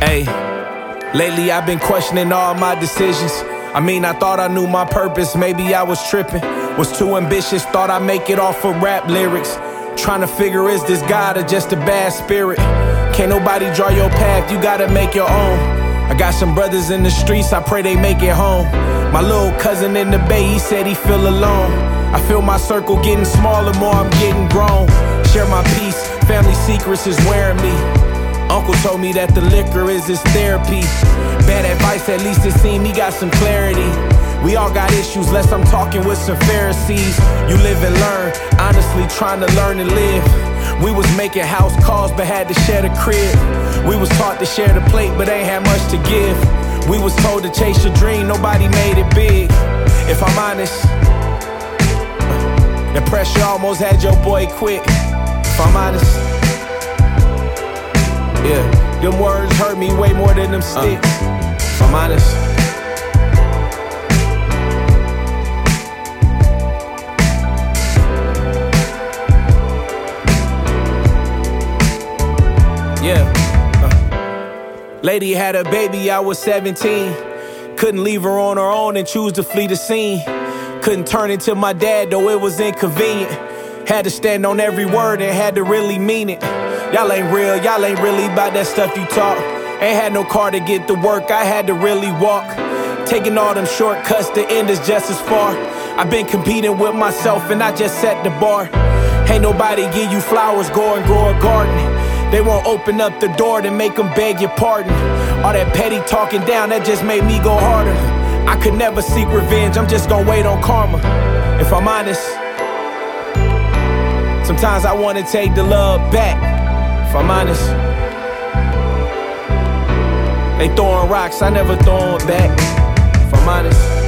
Hey, lately I've been questioning all my decisions. I mean, I thought I knew my purpose, maybe I was tripping. Was too ambitious, thought I'd make it off of rap lyrics. Trying to figure is this God or just a bad spirit? Can't nobody draw your path, you gotta make your own. I got some brothers in the streets, I pray they make it home. My little cousin in the bay, he said he feel alone. I feel my circle getting smaller, more I'm getting grown. Share my peace, family secrets is wearing me. Uncle told me that the liquor is his therapy. Bad advice, at least it seemed he got some clarity. We all got issues, less I'm talking with some Pharisees. You live and learn, honestly trying to learn and live. We was making house calls, but had to share the crib. We was to share the plate, but ain't had much to give. We was told to chase your dream, nobody made it big. If I'm honest, the pressure almost had your boy quit. If I'm honest. Yeah, them words hurt me way more than them uh. sticks. If I'm honest. Lady had a baby, I was 17. Couldn't leave her on her own and choose to flee the scene. Couldn't turn into my dad, though it was inconvenient. Had to stand on every word and had to really mean it. Y'all ain't real, y'all ain't really about that stuff you talk. Ain't had no car to get to work, I had to really walk. Taking all them shortcuts, the end is just as far. I've been competing with myself and I just set the bar. Ain't nobody give you flowers, go and grow a garden. They won't open up the door to make them beg your pardon. All that petty talking down, that just made me go harder. I could never seek revenge, I'm just gonna wait on karma. If I'm honest, sometimes I wanna take the love back. If I'm honest, they throwing rocks, I never throw 'em back. If I'm honest.